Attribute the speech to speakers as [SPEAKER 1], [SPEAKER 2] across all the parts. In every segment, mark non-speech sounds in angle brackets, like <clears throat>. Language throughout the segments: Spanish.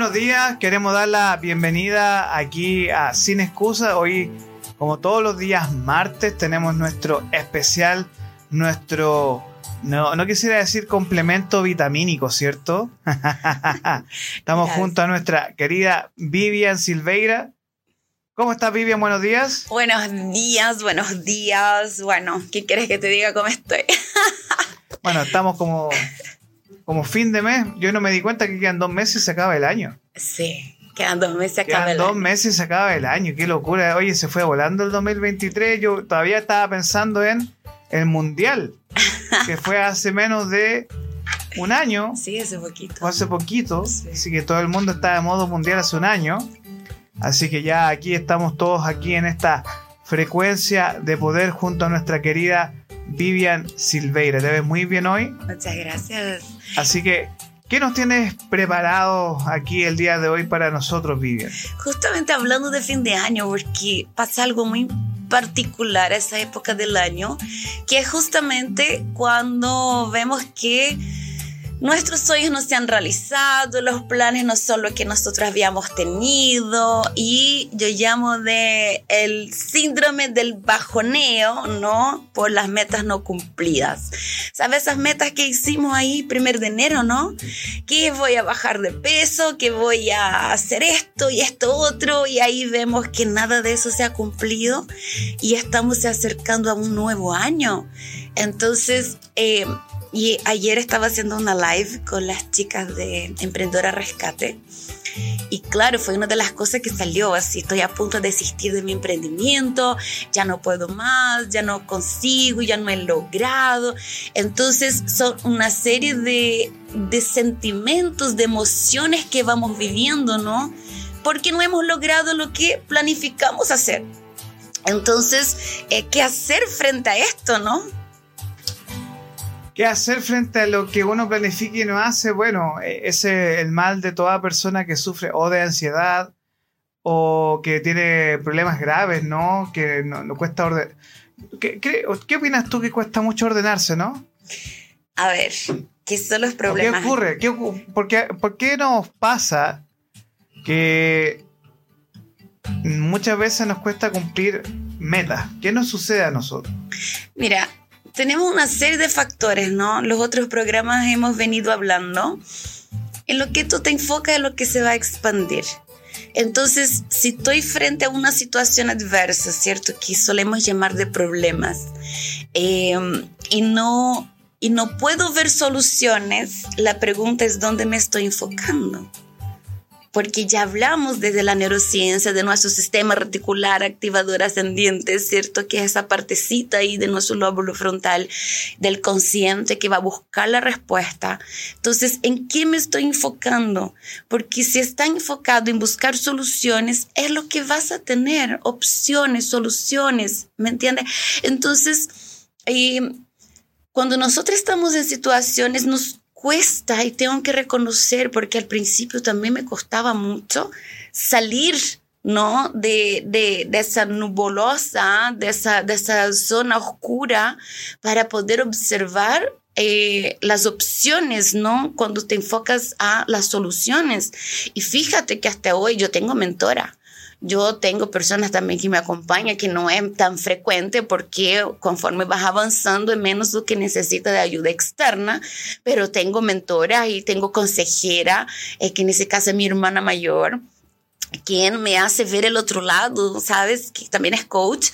[SPEAKER 1] Buenos días, queremos dar la bienvenida aquí a Sin Excusa. Hoy, como todos los días martes, tenemos nuestro especial, nuestro, no, no quisiera decir complemento vitamínico, ¿cierto? <laughs> Estamos junto a nuestra querida Vivian Silveira. ¿Cómo estás, Vivian? Buenos días.
[SPEAKER 2] Buenos días, buenos días. Bueno, ¿qué quieres que te diga cómo estoy? <laughs>
[SPEAKER 1] bueno, estamos como como fin de mes, yo no me di cuenta que quedan dos meses y se acaba el año.
[SPEAKER 2] Sí, quedan dos meses y se acaba
[SPEAKER 1] el dos meses y se acaba el año, qué locura. Oye, se fue volando el 2023, yo todavía estaba pensando en el Mundial, <laughs> que fue hace menos de un año.
[SPEAKER 2] Sí, hace poquito.
[SPEAKER 1] Fue hace poquito, así que todo el mundo está de modo mundial hace un año. Así que ya aquí estamos todos aquí en esta frecuencia de poder junto a nuestra querida Vivian Silveira. Te ves muy bien hoy.
[SPEAKER 2] Muchas gracias.
[SPEAKER 1] Así que, ¿qué nos tienes preparado aquí el día de hoy para nosotros, Vivian?
[SPEAKER 2] Justamente hablando de fin de año, porque pasa algo muy particular a esa época del año, que es justamente cuando vemos que nuestros sueños no se han realizado, los planes no son lo que nosotros habíamos tenido y yo llamo de el síndrome del bajoneo, ¿no? Por las metas no cumplidas. ¿Sabes esas metas que hicimos ahí primer de enero, ¿no? Que voy a bajar de peso, que voy a hacer esto y esto otro y ahí vemos que nada de eso se ha cumplido y estamos acercando a un nuevo año. Entonces, eh, y ayer estaba haciendo una live con las chicas de Emprendedora Rescate. Y claro, fue una de las cosas que salió así, estoy a punto de desistir de mi emprendimiento, ya no puedo más, ya no consigo, ya no he logrado. Entonces son una serie de, de sentimientos, de emociones que vamos viviendo, ¿no? Porque no hemos logrado lo que planificamos hacer. Entonces, eh, ¿qué hacer frente a esto, no?
[SPEAKER 1] ¿Qué hacer frente a lo que uno planifica y no hace? Bueno, e, ese es el mal de toda persona que sufre o de ansiedad o que tiene problemas graves, ¿no? Que no, cuesta ordenar. ¿Qué, ¿Qué, opinas tú que cuesta mucho ordenarse, no?
[SPEAKER 2] A ver, ¿qué son los problemas?
[SPEAKER 1] ¿Qué ocurre? ¿Qué, por, qué, ¿Por qué nos pasa que muchas veces nos cuesta cumplir metas? ¿Qué nos sucede a nosotros?
[SPEAKER 2] Mira, tenemos una serie de factores, ¿no? Los otros programas hemos venido hablando. En lo que tú te enfocas es lo que se va a expandir. Entonces, si estoy frente a una situación adversa, ¿cierto? Que solemos llamar de problemas, em, y, no, y no puedo ver soluciones, la pregunta es dónde me estoy enfocando porque ya hablamos desde la neurociencia de nuestro sistema reticular activador ascendiente, ¿cierto? Que es esa partecita ahí de nuestro lóbulo frontal del consciente que va a buscar la respuesta. Entonces, ¿en qué me estoy enfocando? Porque si está enfocado en buscar soluciones, es lo que vas a tener, opciones, soluciones, ¿me entiendes? Entonces, eh, cuando nosotros estamos en situaciones, nos cuesta y tengo que reconocer, porque al principio también me costaba mucho salir, ¿no? De, de, de esa nubulosa, de esa, de esa zona oscura, para poder observar eh, las opciones, ¿no? Cuando te enfocas a las soluciones. Y fíjate que hasta hoy yo tengo mentora. Yo tengo personas también que me acompañan, que no es tan frecuente porque conforme vas avanzando es menos lo que necesita de ayuda externa, pero tengo mentora y tengo consejera, eh, que en ese caso es mi hermana mayor quien me hace ver el otro lado, ¿sabes? Que también es coach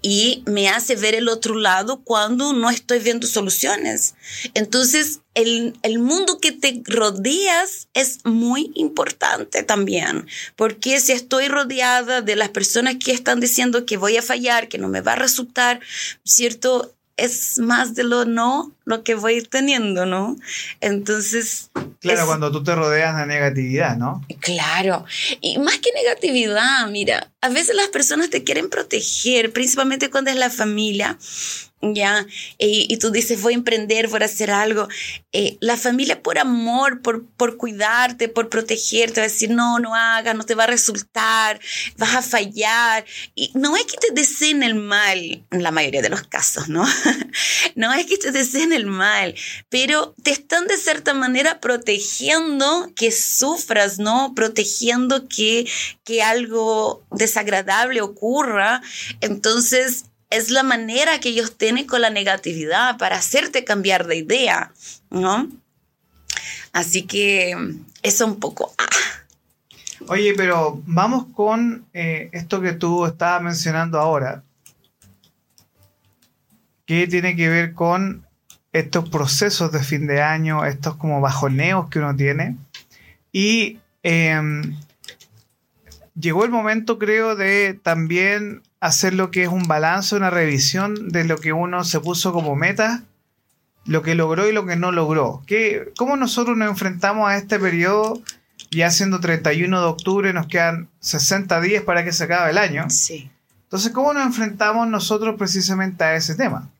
[SPEAKER 2] y me hace ver el otro lado cuando no estoy viendo soluciones. Entonces, el, el, mundo que te rodeas es muy importante también, porque si estoy rodeada de las personas que están diciendo que voy a fallar, que no me va a resultar, ¿cierto? Es más de lo no lo que voy teniendo, ¿no? Entonces...
[SPEAKER 1] Claro, cuando tú te rodeas de negatividad, ¿no?
[SPEAKER 2] Claro. Y más que negatividad, mira, a veces las personas te quieren proteger, principalmente cuando es la familia. ¿Ya? Y, tú dices, voy a emprender, voy a hacer algo. Eh, la familia por amor, por, por cuidarte, por protegerte, va a decir, no, no hagas, no te va a resultar, vas a fallar. Y no es que te deseen el mal, en la mayoría de los casos, ¿no? <laughs> no es que te deseen el mal, pero te están de cierta manera protegiendo que sufras, ¿no? Protegiendo que, que algo desagradable ocurra. Entonces, es la manera que ellos tienen con la negatividad para hacerte cambiar de idea, ¿no? Así que eso un poco...
[SPEAKER 1] Oye, pero vamos con eh, esto que tú estabas mencionando ahora, que tiene que ver con estos procesos de fin de año, estos como bajoneos que uno tiene. Y em, llegó el momento, creo, de también hacer lo que es un balance, una revisión de lo que uno se puso como meta, lo que logró y lo que no logró. ¿Qué, ¿Cómo nosotros nos enfrentamos a este periodo? Ya siendo 31 de octubre, nos quedan 60 días para que se acabe el año.
[SPEAKER 2] Sí.
[SPEAKER 1] Entonces, ¿cómo nos enfrentamos nosotros precisamente a ese tema?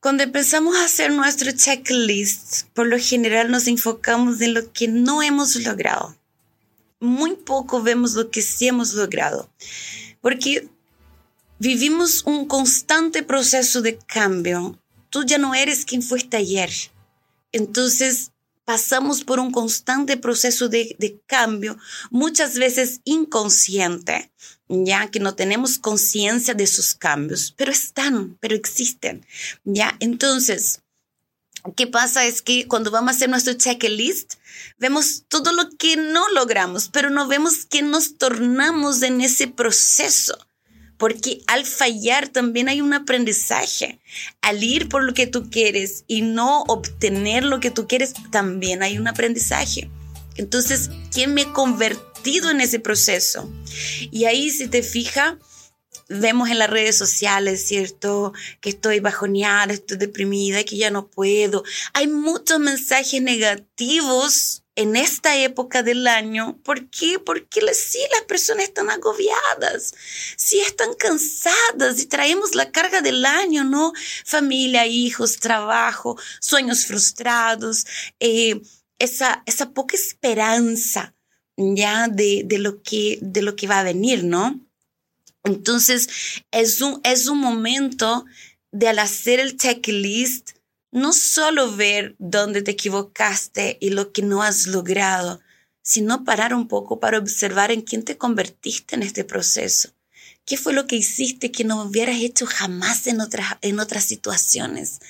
[SPEAKER 2] Cuando empezamos a hacer nuestro checklist, por lo general nos enfocamos en lo que no hemos logrado. Muy poco vemos lo que sí hemos logrado porque vivimos un constante proceso de cambio. Tú ya no eres quien fuiste ayer. Entonces pasamos por un constante proceso de, de, cambio, muchas veces inconsciente, ya que no tenemos conciencia de esos cambios, pero están, pero existen, ya. Entonces, ¿qué pasa? Es que cuando vamos a hacer nuestro checklist, Vemos todo lo que no logramos, pero no vemos que nos tornamos en ese proceso. Porque al fallar también hay un aprendizaje. Al ir por lo que tú quieres y no obtener lo que tú quieres, también hay un aprendizaje. Entonces, ¿quién me he convertido en ese proceso? Y ahí, si te fijas, vemos en las redes sociales, ¿cierto? Que estoy bajoneada, estoy deprimida, que ya no puedo. Hay muchos mensajes negativos en esta época del año. ¿Por qué? Porque sí, las personas están agobiadas, sí están cansadas y traemos la carga del año, ¿no? Familia, hijos, trabajo, sueños frustrados, eh, esa, esa poca esperanza ya de, de, lo que, de lo que va a venir, ¿no? Entonces, es un, es un momento de al hacer el checklist, no solo ver dónde te equivocaste y lo que no has logrado, sino parar un poco para observar en quién te convertiste en este proceso. ¿Qué fue lo que hiciste que no hubieras hecho jamás en otras, en otras situaciones?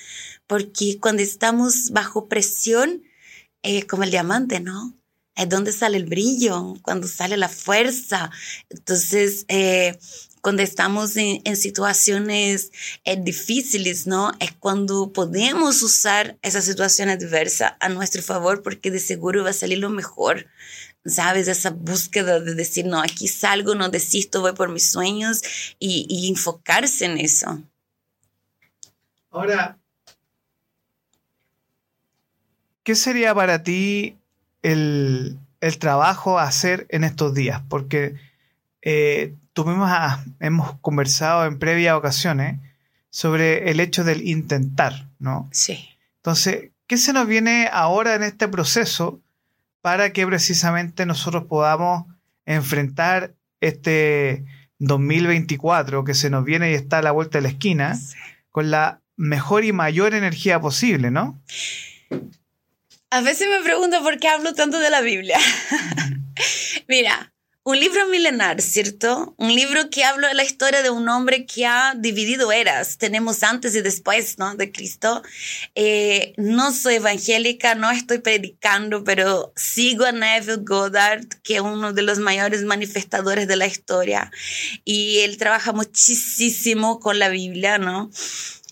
[SPEAKER 2] Porque cuando estamos bajo presión, eh, como el diamante, ¿no? es donde sale el brillo, cuando sale la fuerza. Entonces, eh, cuando estamos en, situaciones eh, difíciles, ¿no? Es cuando podemos usar esa situación adversa a nuestro favor porque de seguro va a salir lo mejor. ¿Sabes? Esa búsqueda de decir, no, aquí salgo, no desisto, voy por mis sueños y, enfocarse en eso.
[SPEAKER 1] Ahora, ¿qué sería para ti el, trabajo a hacer en estos días, porque eh, tuvimos hemos conversado en previas ocasiones sobre el hecho del intentar, ¿no?
[SPEAKER 2] Sí.
[SPEAKER 1] Entonces, ¿qué se nos viene ahora en este proceso para que precisamente nosotros podamos enfrentar este 2024 que se nos viene y está a la vuelta de la esquina con la mejor y mayor energía posible, ¿no?
[SPEAKER 2] A veces me pregunto por qué hablo tanto de la Biblia. <laughs> Mira, un libro milenar, ¿cierto? Un libro que habla de la historia de un hombre que ha dividido eras. Tenemos antes y después, ¿no? De Cristo. Eh, no soy evangélica, no estoy predicando, pero sigo a Neville Goddard, que es uno de los mayores manifestadores de la historia. Y él trabaja muchísimo con la Biblia, ¿no?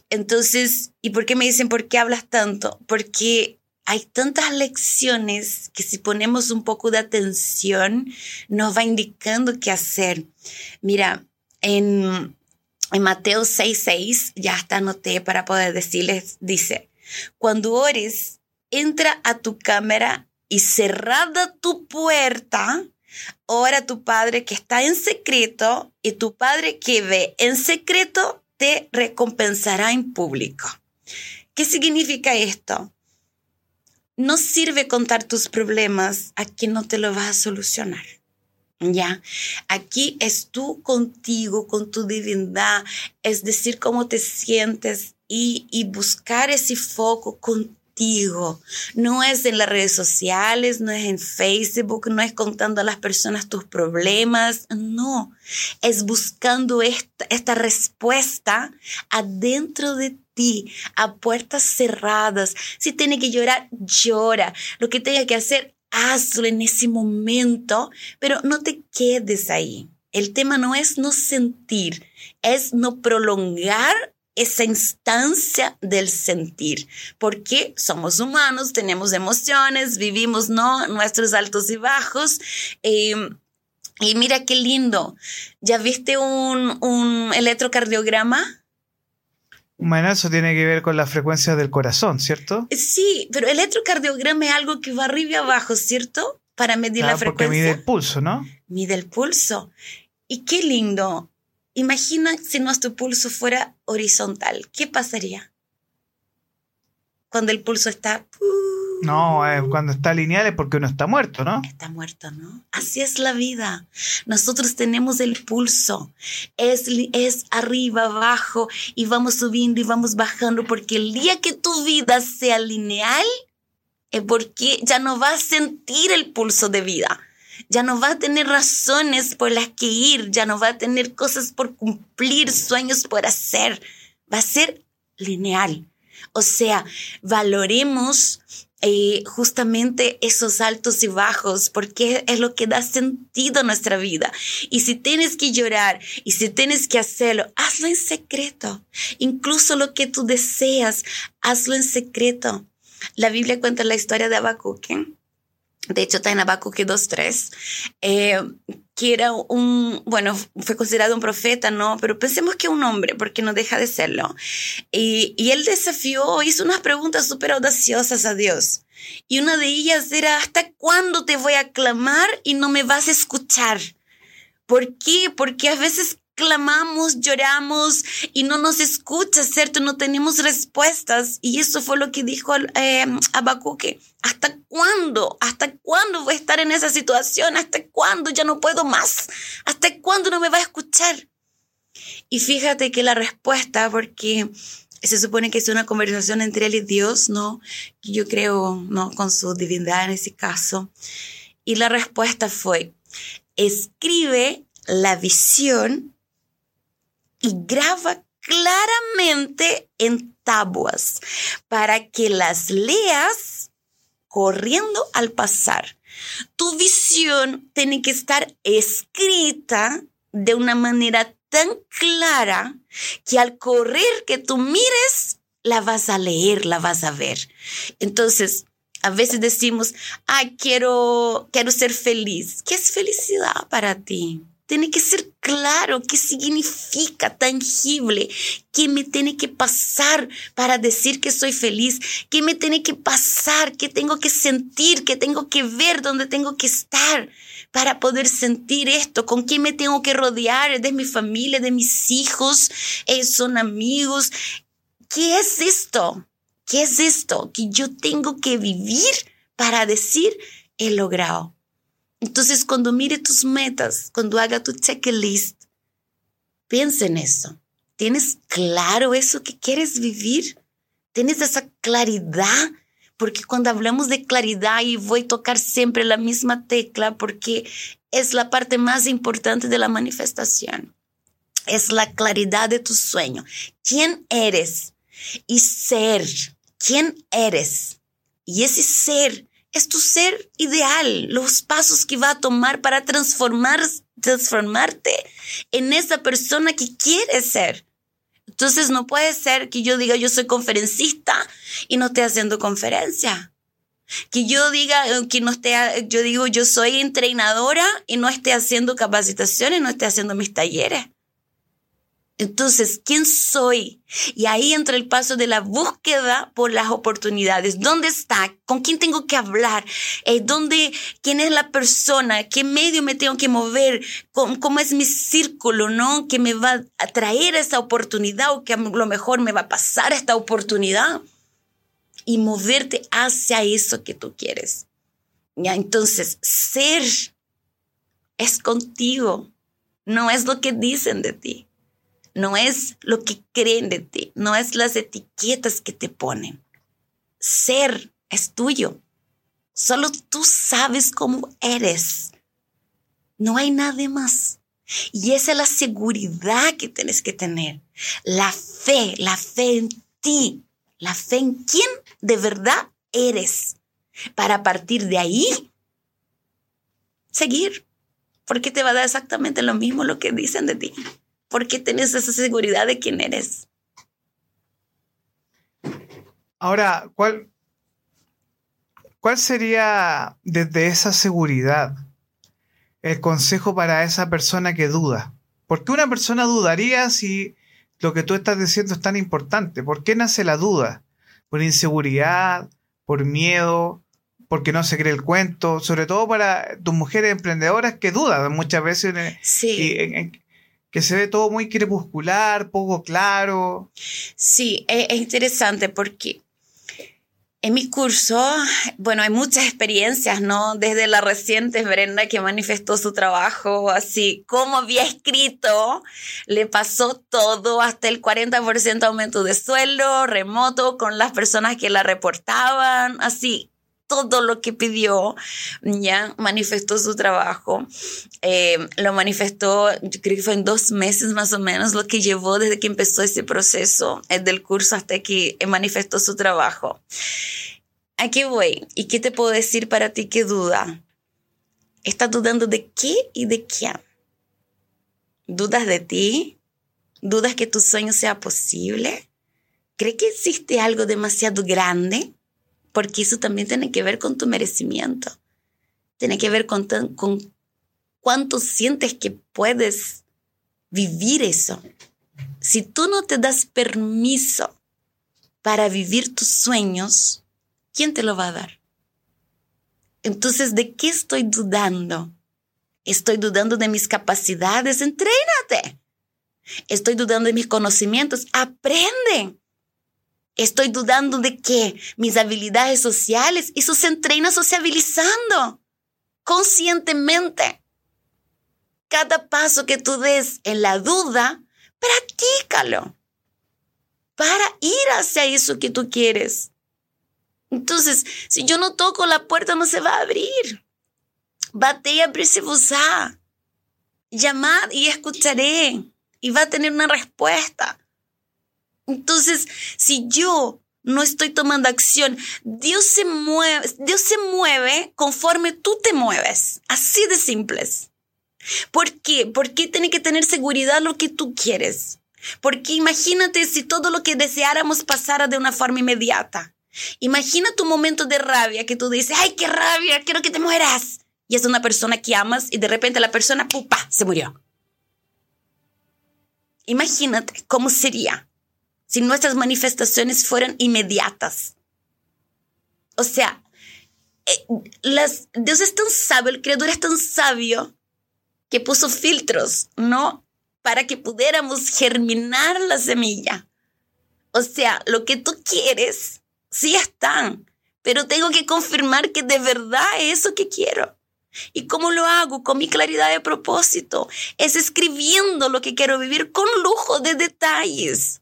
[SPEAKER 2] Entonces, ¿y por qué me dicen por qué hablas tanto? Porque hay tantas lecciones que si ponemos un poco de atención nos va indicando qué hacer. Mira, en, en Mateo 6:6, ya hasta anoté para poder decirles, dice, cuando ores, entra a tu cámara y cerrada tu puerta, ora a tu Padre que está en secreto y tu Padre que ve en secreto te recompensará en público. ¿Qué significa esto? No sirve contar tus problemas a quien no te lo va a solucionar. ¿Ya? Aquí es tú contigo, con tu divinidad, es decir, cómo te sientes y, y buscar ese foco contigo no es en las redes sociales, no es en Facebook, no es contando a las personas tus problemas, no. Es buscando esta, esta respuesta adentro de ti, a puertas cerradas. Si tiene que llorar, llora. Lo que tenga que hacer, hazlo en ese momento, pero no te quedes ahí. El tema no es no sentir, es no prolongar esa instancia del sentir, porque somos humanos, tenemos emociones, vivimos ¿no? nuestros altos y bajos. Em, y mira qué lindo, ¿ya viste un, un electrocardiograma?
[SPEAKER 1] Eso tiene que ver con la frecuencia del corazón, ¿cierto?
[SPEAKER 2] Sí, pero el electrocardiograma es algo que va arriba y abajo, ¿cierto? Para medir la frecuencia.
[SPEAKER 1] Porque mide el pulso, ¿no?
[SPEAKER 2] Mide el pulso. Y qué lindo. Imagina si nuestro pulso fuera horizontal. ¿Qué pasaría? Cuando el pulso está...
[SPEAKER 1] No, eh, cuando está lineal es porque uno está muerto, ¿no?
[SPEAKER 2] Está muerto, ¿no? Así es la vida. Nosotros tenemos el pulso. Es, es arriba, abajo, y vamos subiendo y vamos bajando, porque el día que tu vida sea lineal, es porque ya no vas a sentir el pulso de vida ya no va a tener razones por las que ir, ya no va a tener cosas por cumplir, sueños por hacer, va a ser lineal. O sea, valoremos eh, justamente esos altos y bajos, porque es lo que da sentido a nuestra vida. Y si tienes que llorar y si tienes que hacerlo, hazlo en secreto. Incluso lo que tú deseas, hazlo en secreto. La Biblia cuenta la historia de Habacuque de hecho está en Habacuque 2.3, eh, que era un, bueno, fue considerado un profeta, ¿no? Pero pensemos que un hombre, porque no deja de serlo. Y, y él desafió, hizo unas preguntas súper audaciosas a Dios. Y una de ellas era, ¿hasta cuándo te voy a clamar y no me vas a escuchar? ¿Por qué? Porque a veces clamamos, lloramos y no nos escucha, ¿cierto? No tenemos respuestas. Y eso fue lo que dijo eh, Abacuque. ¿Hasta cuándo? ¿Hasta cuándo voy a estar en esa situación? ¿Hasta cuándo ya no puedo más? ¿Hasta cuándo no me va a escuchar? Y fíjate que la respuesta, porque se supone que es una conversación entre él y Dios, ¿no? Yo creo, ¿no? Con su divinidad en ese caso. Y la respuesta fue, escribe la visión y graba claramente en tabuas para que las leas corriendo al pasar. Tu visión tiene que estar escrita de una manera tan clara que al correr que tú mires, la vas a leer, la vas a ver. Entonces, a veces decimos, ay, quiero, quiero ser feliz. ¿Qué es felicidad para ti? Tiene que ser claro qué significa, tangible, qué me tiene que pasar para decir que soy feliz, qué me tiene que pasar, qué tengo que sentir, qué tengo que ver, dónde tengo que estar para poder sentir esto, con quién me tengo que rodear, de mi familia, de mis hijos, eh, son amigos. ¿Qué es esto? ¿Qué es esto que yo tengo que vivir para decir he logrado? Entonces, cuando mire tus metas, cuando haga tu checklist, piensa en eso. ¿Tienes claro eso que quieres vivir? ¿Tienes esa claridad? Porque cuando hablamos de claridad, y voy a tocar siempre la misma tecla, porque es la parte más importante de la manifestación. Es la claridad de tu sueño. ¿Quién eres? Y ser. ¿Quién eres? Y ese ser es tu ser ideal, los pasos que va a tomar para transformar, transformarte en esa persona que quieres ser. Entonces no puede ser que yo diga yo soy conferencista y no esté haciendo conferencia. Que yo diga que no esté, yo digo yo soy entrenadora y no esté haciendo capacitaciones, no esté haciendo mis talleres. Entonces, ¿quién soy? Y ahí entra el paso de la búsqueda por las oportunidades. ¿Dónde está? ¿Con quién tengo que hablar? Eh, ¿Dónde? ¿Quién es la persona? ¿Qué medio me tengo que mover? ¿Cómo, ¿Cómo, es mi círculo, no? Que me va a traer esa oportunidad o que a lo mejor me va a pasar esta oportunidad. Y moverte hacia eso que tú quieres. Ya, entonces, ser es contigo. No es lo que dicen de ti no es lo que creen de ti, no es las etiquetas que te ponen. Ser es tuyo. Solo tú sabes cómo eres. No hay nadie más. Y esa es la seguridad que tienes que tener. La fe, la fe en ti, la fe en quién de verdad eres. Para partir de ahí, seguir. Porque te va a dar exactamente lo mismo lo que dicen de ti porque tienes esa seguridad de quién eres.
[SPEAKER 1] Ahora, ¿cuál, ¿cuál sería desde esa seguridad el consejo para esa persona que duda? ¿Por qué una persona dudaría si lo que tú estás diciendo es tan importante? ¿Por qué nace la duda? ¿Por inseguridad? ¿Por miedo? porque no se cree el cuento, sobre todo para tus mujeres emprendedoras que dudan muchas veces.
[SPEAKER 2] Sí
[SPEAKER 1] que se ve todo muy crepuscular, poco claro.
[SPEAKER 2] Sí, es, interesante porque en mi curso, bueno, hay muchas experiencias, ¿no? Desde la reciente Brenda que manifestó su trabajo, así como había escrito, le pasó todo, hasta el 40% aumento de sueldo, remoto, con las personas que la reportaban, así, todo lo que pidió, ya manifestó su trabajo. Eh, lo manifestó, yo creo que fue en dos meses más o menos lo que llevó desde que empezó ese proceso eh, del curso hasta que manifestó su trabajo. Aquí voy. ¿Y qué te puedo decir para ti que duda? ¿Estás dudando de qué y de quién? ¿Dudas de ti? ¿Dudas que tu sueño sea posible? ¿Cree que existe algo demasiado grande? Porque eso también tiene que ver con tu merecimiento. Tiene que ver con, con cuánto sientes que puedes vivir eso. Si tú no te das permiso para vivir tus sueños, ¿quién te lo va a dar? Entonces, ¿de qué estoy dudando? Estoy dudando de mis capacidades, entrénate. Estoy dudando de mis conocimientos, aprende. Estoy dudando de que mis habilidades sociales, eso se entrena sociabilizando conscientemente. Cada paso que tú des en la duda, practícalo para ir hacia eso que tú quieres. Entonces, si yo no toco la puerta, no se va a abrir. Bate y abrirse a Llamad y escucharé. Y va a tener una respuesta. Entonces, si yo no estoy tomando acción, Dios se mueve, Dios se mueve conforme tú te mueves. Así de simples. ¿Por qué? ¿Por qué tiene que tener seguridad lo que tú quieres? Porque imagínate si todo lo que deseáramos pasara de una forma inmediata. Imagina tu momento de rabia que tú dices, ay, qué rabia, quiero que te mueras. Y es una persona que amas y de repente la persona, pupa, se murió. Imagínate cómo sería si nuestras manifestaciones fueran inmediatas. O sea, eh, las, Dios es tan sabio, el Creador es tan sabio que puso filtros, ¿no? Para que pudiéramos germinar la semilla. O sea, lo que tú quieres, sí están, pero tengo que confirmar que de verdad es eso que quiero. ¿Y cómo lo hago? Con mi claridad de propósito. Es escribiendo lo que quiero vivir con lujo de detalles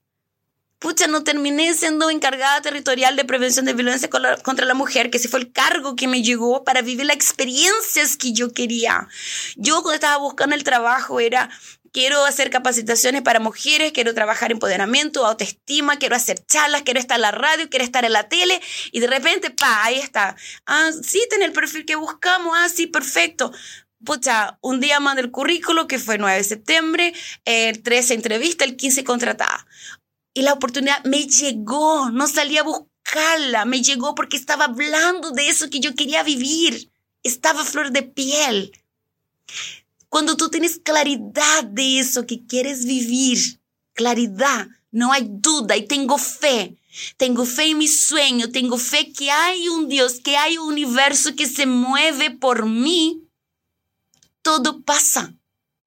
[SPEAKER 2] pucha, no terminé siendo encargada territorial de prevención de violencia contra la mujer, que ese fue el cargo que me llegó para vivir las experiencias que yo quería. Yo cuando estaba buscando el trabajo era, quiero hacer capacitaciones para mujeres, quiero trabajar empoderamiento, autoestima, quiero hacer charlas, quiero estar en la radio, quiero estar en la tele, y de repente, pa, ahí está. Ah, sí, tiene el perfil que buscamos, ah, sí, perfecto pucha, un día más del currículo, que fue 9 de septiembre, el 13 entrevista, el 15 contratada. Y la oportunidad me llegó, no salí a buscarla, me llegó porque estaba hablando de eso que yo quería vivir. Estaba flor de piel. Cuando tú tienes claridad de eso que quieres vivir, claridad, no hay duda y tengo fe. Tengo fe en mi sueño, tengo fe que hay un Dios, que hay un universo que se mueve por mí. Todo pasa,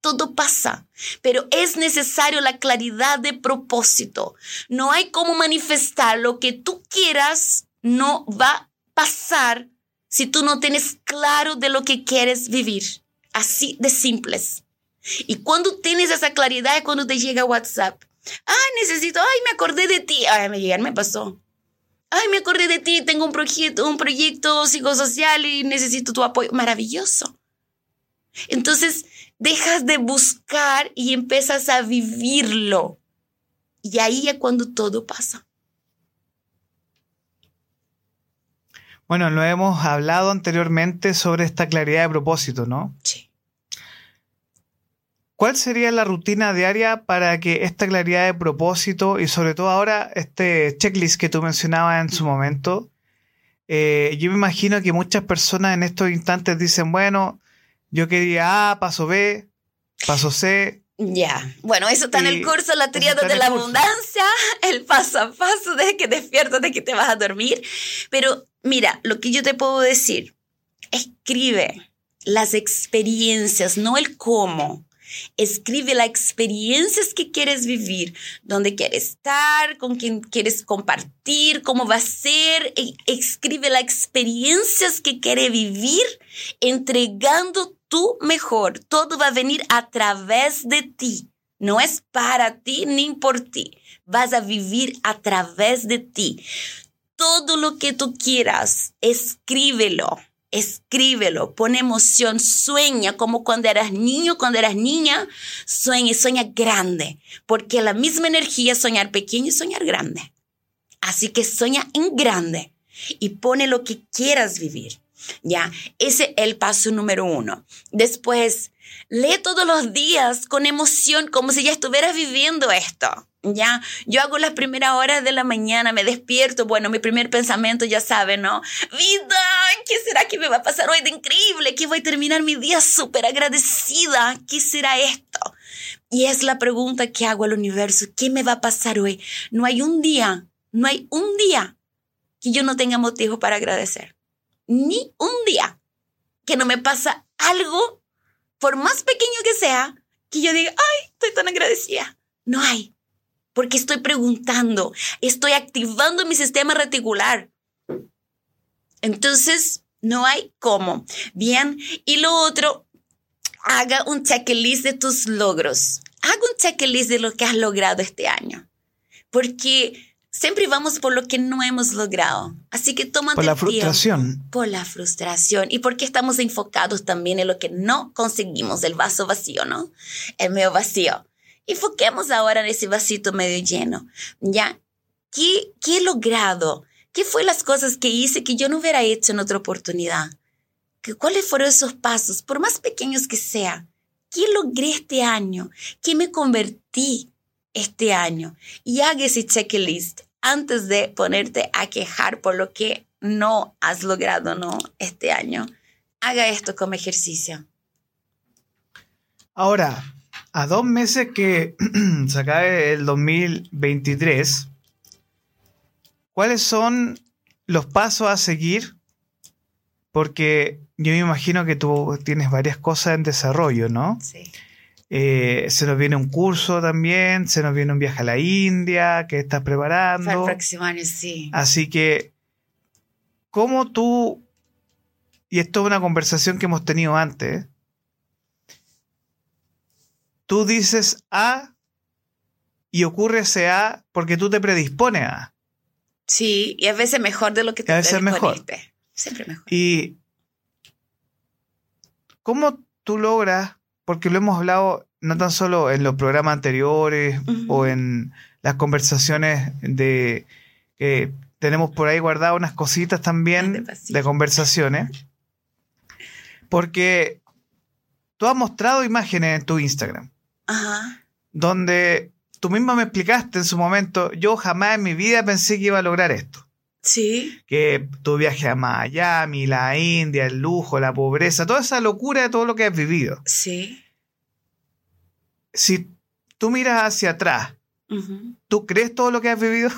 [SPEAKER 2] todo pasa, pero es necesario la claridad de propósito. No hay cómo manifestar lo que tú quieras, no va a pasar si tú no tienes claro de lo que quieres vivir. Así de simples. Y cuando tienes esa claridad es cuando te llega WhatsApp. Ay, necesito, ay, me acordé de ti. Ay, me llegar, me pasó. Ay, me acordé de ti, tengo un proyecto, un proyecto psicosocial y necesito tu apoyo. Maravilloso. Entonces, dejas de buscar y empiezas a vivirlo. Y ahí es cuando todo pasa.
[SPEAKER 1] Bueno, lo hemos hablado anteriormente sobre esta claridad de propósito, ¿no?
[SPEAKER 2] Sí.
[SPEAKER 1] ¿Cuál sería la rutina diaria para que esta claridad de propósito y sobre todo ahora este checklist que tú mencionabas en su momento, eh, yo me imagino que muchas personas en estos instantes dicen, bueno, yo quería A, paso B, paso C.
[SPEAKER 2] Ya, bueno, eso está en el curso, la tríada de la abundancia, el paso a paso, desde que despiertas, de que te vas a dormir. Pero mira, lo que yo te puedo decir, escribe las experiencias, no el cómo. Escribe las experiencias que quieres vivir, dónde quieres estar, con quién quieres compartir, cómo va a ser. E, escribe las experiencias que quieres vivir, entregando tu mejor. Todo va a venir a través de ti. No es para ti ni por ti. Vas a vivir a través de ti. Todo lo que tú quieras, escríbelo escríbelo, pone emoción, sueña como cuando eras niño, cuando eras niña, sueña y sueña grande, porque la misma energía es soñar pequeño y soñar grande. Así que sueña en grande y pone lo que quieras vivir. Ya, ese es el paso número uno. Después, lee todos los días con emoción, como si ya estuvieras viviendo esto. Ya, yo hago las primeras horas de la mañana, me despierto, bueno, mi primer pensamiento ya sabe, ¿no? Vida, ¿qué será que me va a pasar hoy de increíble? Que voy a terminar mi día súper agradecida. ¿Qué será esto? Y es la pregunta que hago al universo, ¿qué me va a pasar hoy? No hay un día, no hay un día que yo no tenga motivo para agradecer. Ni un día que no me pasa algo, por más pequeño que sea, que yo diga, ay, estoy tan agradecida. No hay porque estoy preguntando, estoy activando mi sistema reticular. Entonces, no hay cómo. Bien, y lo otro, haga un checklist de tus logros. Haga un checklist de lo que has logrado este año. Porque siempre vamos por lo que no hemos logrado. Así que toma
[SPEAKER 1] Por la frustración.
[SPEAKER 2] Por la frustración. Y porque estamos enfocados también en lo que no conseguimos, el vaso vacío, ¿no? El medio vacío. Enfoquemos ahora en ese vasito medio lleno, ¿ya? ¿Qué, ¿Qué he logrado? ¿Qué fue las cosas que hice que yo no hubiera hecho en otra oportunidad? ¿Cuáles fueron esos pasos, por más pequeños que sea? ¿Qué logré este año? ¿Qué me convertí este año? Y haga ese checklist antes de ponerte a quejar por lo que no has logrado, ¿no? Este año. Haga esto como ejercicio.
[SPEAKER 1] Ahora, a dos meses que <clears throat> se acabe el 2023, ¿cuáles son los pasos a seguir? Porque yo me imagino que tú tienes varias cosas en desarrollo, ¿no?
[SPEAKER 2] Sí.
[SPEAKER 1] Eh, se nos viene un curso también, se nos viene un viaje a la India que estás preparando.
[SPEAKER 2] Para el próximo año, sí.
[SPEAKER 1] Así que, ¿cómo tú, y esto es una conversación que hemos tenido antes, tú dices A y ocurre ese A porque tú te predispones a.
[SPEAKER 2] Sí, y a veces mejor de lo que te
[SPEAKER 1] a veces mejor.
[SPEAKER 2] Siempre mejor.
[SPEAKER 1] Y ¿cómo tú logras, porque lo hemos hablado no tan solo en los programas anteriores o en las conversaciones de que tenemos por ahí guardadas unas cositas también de conversaciones, porque tú has mostrado imágenes en tu Instagram.
[SPEAKER 2] Ajá.
[SPEAKER 1] Donde tú misma me explicaste en su momento, yo jamás en mi vida pensé que iba a lograr esto.
[SPEAKER 2] Sí.
[SPEAKER 1] Que tu viaje a Miami, la India, el lujo, la pobreza, toda esa locura de todo lo que has vivido.
[SPEAKER 2] Sí.
[SPEAKER 1] Si tú miras hacia atrás. ¿Tú crees todo lo que has vivido?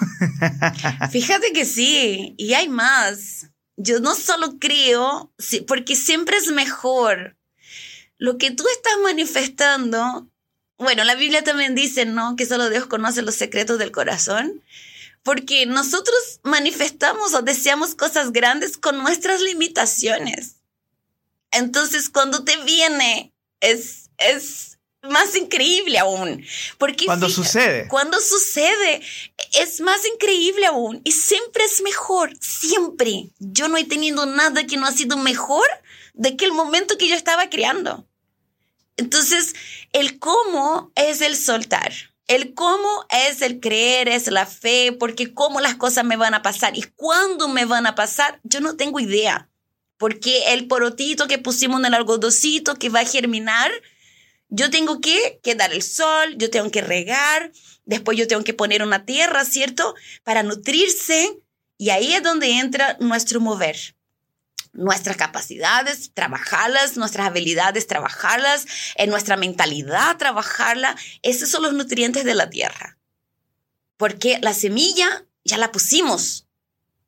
[SPEAKER 1] <laughs>
[SPEAKER 2] Fíjate que sí, y hay más. Yo no solo creo, porque siempre es mejor. Lo que tú estás manifestando, bueno, la Biblia también dice, ¿no? Que solo Dios conoce los secretos del corazón. Porque nosotros manifestamos o deseamos cosas grandes con nuestras limitaciones. Entonces, cuando te viene, es, es más increíble aún. Porque
[SPEAKER 1] Cuando
[SPEAKER 2] fíjate,
[SPEAKER 1] sucede.
[SPEAKER 2] Cuando sucede, es más increíble aún. Y siempre es mejor, siempre. Yo no he tenido nada que no ha sido mejor de que el momento que yo estaba creando. Entonces, el cómo es el soltar. El cómo es el creer, es la fe, porque cómo las cosas me van a pasar y cuándo me van a pasar, yo no tengo idea. Porque el porotito que pusimos en el algodoncito que va a germinar, yo tengo que, que dar el sol, yo tengo que regar, después yo tengo que poner una tierra, ¿cierto? Para nutrirse. Y ahí es donde entra nuestro mover. Nuestras capacidades, trabajarlas, nuestras habilidades, trabajarlas, en nuestra mentalidad, trabajarla. Esos son los nutrientes de la tierra. Porque la semilla ya la pusimos.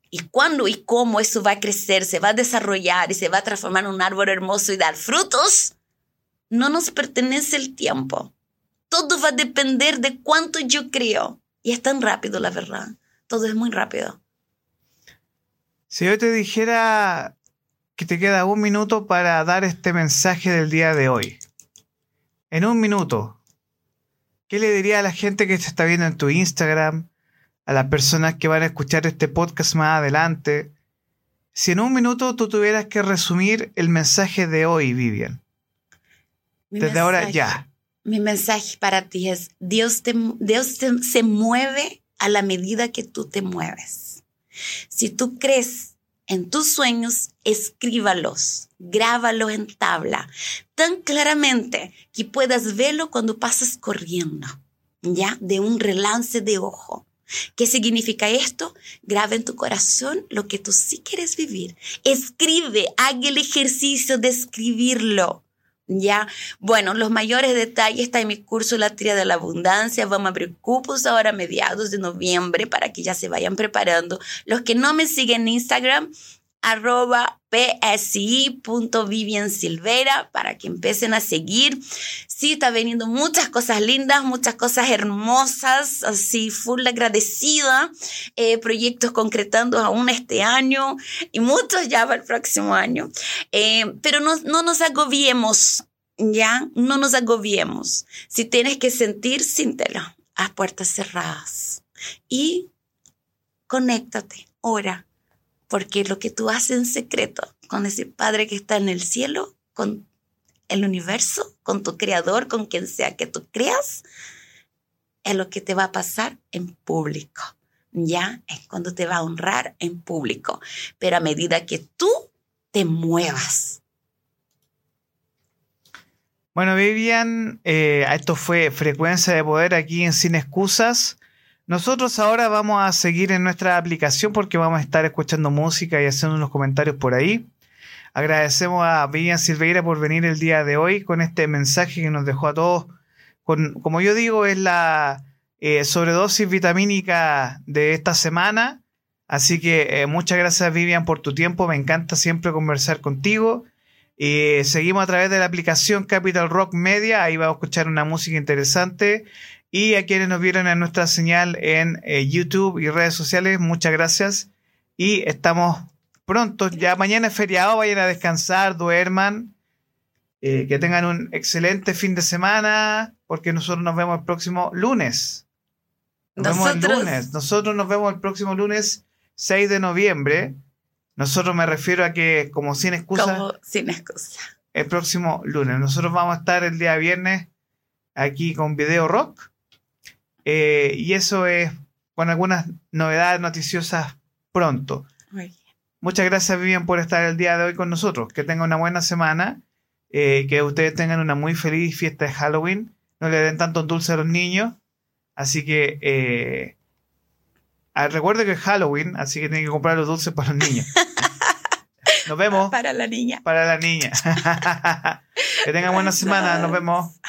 [SPEAKER 2] Y cuándo y cómo eso va a crecer, se va a desarrollar y se va a transformar en un árbol hermoso y dar frutos, no nos pertenece el tiempo. Todo va a depender de cuánto yo creo. Y es tan rápido, la verdad. Todo es muy rápido.
[SPEAKER 1] Si yo te dijera que te queda un minuto para dar este mensaje del día de hoy. En un minuto, ¿qué le diría a la gente que te está viendo en tu Instagram? A las personas que van a escuchar este podcast más adelante. Si en un minuto tú tuvieras que resumir el mensaje de hoy, Vivian.
[SPEAKER 2] Mi
[SPEAKER 1] Desde ahora
[SPEAKER 2] mensaje-
[SPEAKER 1] ya.
[SPEAKER 2] Mi mensaje para ti es, Dios, te, Dios te- se mueve a la medida que tú te mueves. Si tú crees en tus sueños, escríbalos, grábalos en tabla, tan claramente que puedas verlo cuando pasas corriendo, ¿ya? De un relance de ojo. ¿Qué significa esto? Graba en tu corazón lo que tú sí quieres vivir. Escribe, haga el ejercicio de escribirlo. ¿Ya? Bueno, los mayores detalles están en mi curso La Tría de la Abundancia. Vamos a abrir cupos ahora a mediados de noviembre para que ya se vayan preparando. Los que no me siguen en Instagram, arroba psi.viviansilvera para que empiecen a seguir. Sí, está veniendo muchas cosas lindas, muchas cosas hermosas, así full agradecida. Eh, proyectos concretando aún este año y muchos ya para el próximo año. Eh, pero no, no nos agobiemos, ¿ya? No nos agobiemos. Si tienes que sentir, síntelo a puertas cerradas. Y conéctate, ora, porque lo que tú haces en secreto con ese Padre que está en el cielo, con el universo, con tu creador, con quien sea que tú creas, es lo que te va a pasar en público. Ya es cuando te va a honrar en público. Pero a medida que tú te muevas.
[SPEAKER 1] Bueno, Vivian, eh, esto fue Frecuencia de Poder aquí en Sin Excusas. Nosotros ahora vamos a seguir en nuestra aplicación porque vamos a estar escuchando música y haciendo unos comentarios por ahí. Agradecemos a Vivian Silveira por venir el día de hoy con este mensaje que nos dejó a todos. Con, como yo digo, es la eh, sobredosis vitamínica de esta semana. Así que eh, muchas gracias Vivian por tu tiempo. Me encanta siempre conversar contigo. Eh, seguimos a través de la aplicación Capital Rock Media. Ahí vamos a escuchar una música interesante. Y a quienes nos vieron en nuestra señal en eh, YouTube y redes sociales, muchas gracias. Y estamos pronto. Ya mañana es feriado, vayan a descansar, duerman. Eh, que tengan un excelente fin de semana, porque nosotros nos vemos el próximo lunes. Nos vemos el
[SPEAKER 2] Nosotros-
[SPEAKER 1] lunes. Nosotros nos vemos el próximo lunes 6 de noviembre. Nosotros me refiero a que, como sin excusa,
[SPEAKER 2] Como sin excusa.
[SPEAKER 1] el próximo lunes. Nosotros vamos a estar el día viernes aquí con Video Rock. Eh, y eso es con algunas novedades noticiosas pronto.
[SPEAKER 2] Muy bien.
[SPEAKER 1] Muchas gracias, Vivian, por estar el día de hoy con nosotros. Que tengan una buena semana. eh, que ustedes tengan una muy feliz fiesta de Halloween. No le den tantos dulces a los niños. Así que eh, ah, recuerde que es Halloween, así que tienen que comprar los dulces para los niños. <laughs> Nos vemos
[SPEAKER 2] Para la niña.
[SPEAKER 1] para la niña. <laughs> que tengan buena semana. Nos vemos.